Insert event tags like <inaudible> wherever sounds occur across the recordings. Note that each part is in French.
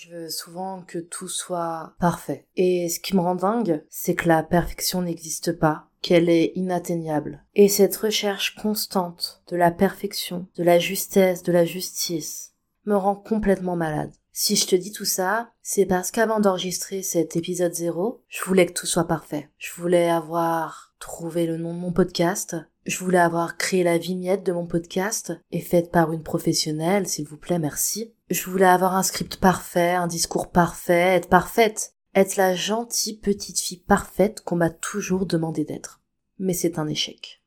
Je veux souvent que tout soit parfait. Et ce qui me rend dingue, c'est que la perfection n'existe pas, qu'elle est inatteignable. Et cette recherche constante de la perfection, de la justesse, de la justice, me rend complètement malade. Si je te dis tout ça, c'est parce qu'avant d'enregistrer cet épisode zéro, je voulais que tout soit parfait. Je voulais avoir trouvé le nom de mon podcast. Je voulais avoir créé la vignette de mon podcast et faite par une professionnelle, s'il vous plaît, merci. Je voulais avoir un script parfait, un discours parfait, être parfaite. Être la gentille petite fille parfaite qu'on m'a toujours demandé d'être. Mais c'est un échec.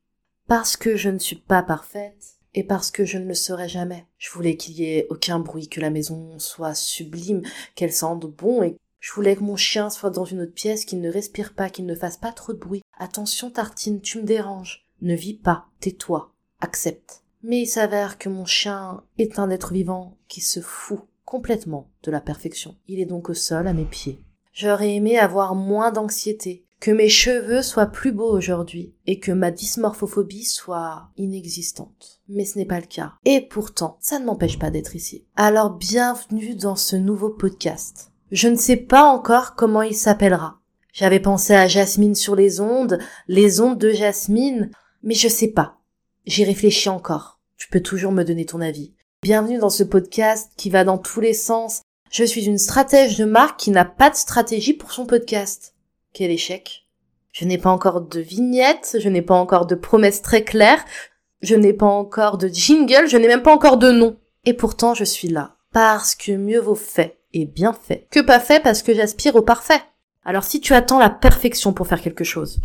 Parce que je ne suis pas parfaite, et parce que je ne le serai jamais. Je voulais qu'il y ait aucun bruit, que la maison soit sublime, qu'elle sente bon et je voulais que mon chien soit dans une autre pièce, qu'il ne respire pas, qu'il ne fasse pas trop de bruit. Attention Tartine, tu me déranges. Ne vis pas, tais-toi, accepte. Mais il s'avère que mon chien est un être vivant qui se fout complètement de la perfection. Il est donc au sol à mes pieds. J'aurais aimé avoir moins d'anxiété, que mes cheveux soient plus beaux aujourd'hui et que ma dysmorphophobie soit inexistante. Mais ce n'est pas le cas. Et pourtant, ça ne m'empêche pas d'être ici. Alors bienvenue dans ce nouveau podcast. Je ne sais pas encore comment il s'appellera. J'avais pensé à Jasmine sur les ondes, les ondes de Jasmine, mais je sais pas. J'y réfléchis encore. Tu peux toujours me donner ton avis. Bienvenue dans ce podcast qui va dans tous les sens. Je suis une stratège de marque qui n'a pas de stratégie pour son podcast. Quel échec. Je n'ai pas encore de vignette, je n'ai pas encore de promesses très claires, je n'ai pas encore de jingle, je n'ai même pas encore de nom. Et pourtant je suis là. Parce que mieux vaut fait et bien fait que pas fait parce que j'aspire au parfait. Alors si tu attends la perfection pour faire quelque chose,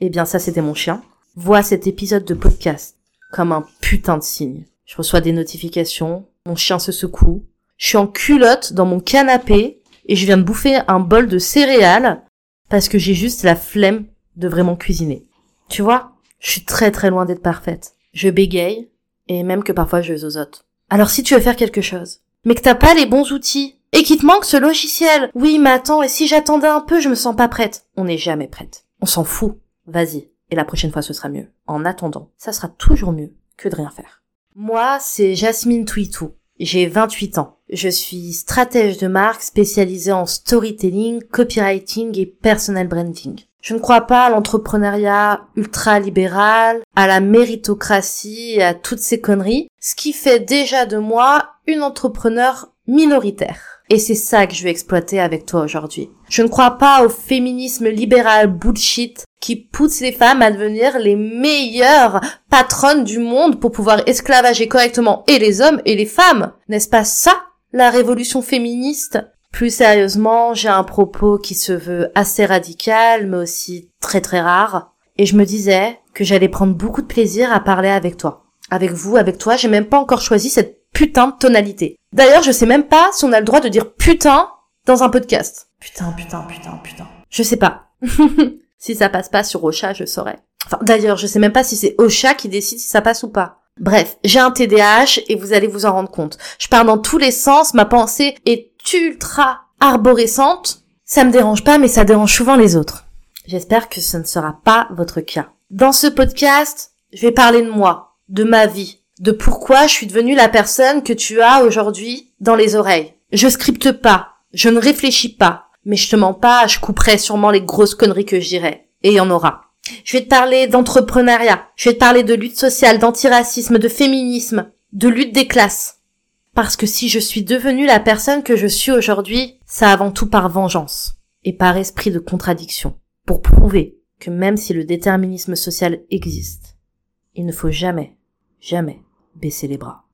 eh bien ça c'était mon chien. Vois cet épisode de podcast comme un putain de signe. Je reçois des notifications, mon chien se secoue, je suis en culotte dans mon canapé et je viens de bouffer un bol de céréales parce que j'ai juste la flemme de vraiment cuisiner. Tu vois, je suis très très loin d'être parfaite. Je bégaye et même que parfois je zozote. Alors si tu veux faire quelque chose, mais que t'as pas les bons outils et qu'il te manque ce logiciel, oui mais attends, et si j'attendais un peu, je me sens pas prête. On n'est jamais prête. On s'en fout. Vas-y. Et la prochaine fois ce sera mieux. En attendant, ça sera toujours mieux que de rien faire. Moi, c'est Jasmine Twitou. J'ai 28 ans. Je suis stratège de marque spécialisée en storytelling, copywriting et personal branding. Je ne crois pas à l'entrepreneuriat ultra-libéral, à la méritocratie et à toutes ces conneries, ce qui fait déjà de moi une entrepreneur minoritaire. Et c'est ça que je vais exploiter avec toi aujourd'hui. Je ne crois pas au féminisme libéral bullshit qui pousse les femmes à devenir les meilleures patronnes du monde pour pouvoir esclavager correctement et les hommes et les femmes. N'est-ce pas ça, la révolution féministe? Plus sérieusement, j'ai un propos qui se veut assez radical, mais aussi très très rare. Et je me disais que j'allais prendre beaucoup de plaisir à parler avec toi. Avec vous, avec toi, j'ai même pas encore choisi cette putain de tonalité. D'ailleurs, je sais même pas si on a le droit de dire putain dans un podcast. Putain, putain, putain, putain. Je sais pas. <laughs> si ça passe pas sur Ocha, je saurais. Enfin, d'ailleurs, je sais même pas si c'est Ocha qui décide si ça passe ou pas. Bref, j'ai un TDAH et vous allez vous en rendre compte. Je pars dans tous les sens, ma pensée est ultra arborescente. Ça me dérange pas, mais ça dérange souvent les autres. J'espère que ce ne sera pas votre cas. Dans ce podcast, je vais parler de moi, de ma vie, de pourquoi je suis devenue la personne que tu as aujourd'hui dans les oreilles. Je scripte pas, je ne réfléchis pas, mais je te mens pas, je couperai sûrement les grosses conneries que je dirais. Et il y en aura. Je vais te parler d'entrepreneuriat, je vais te parler de lutte sociale, d'antiracisme, de féminisme, de lutte des classes. Parce que si je suis devenue la personne que je suis aujourd'hui, ça avant tout par vengeance et par esprit de contradiction, pour prouver que même si le déterminisme social existe, il ne faut jamais, jamais baisser les bras.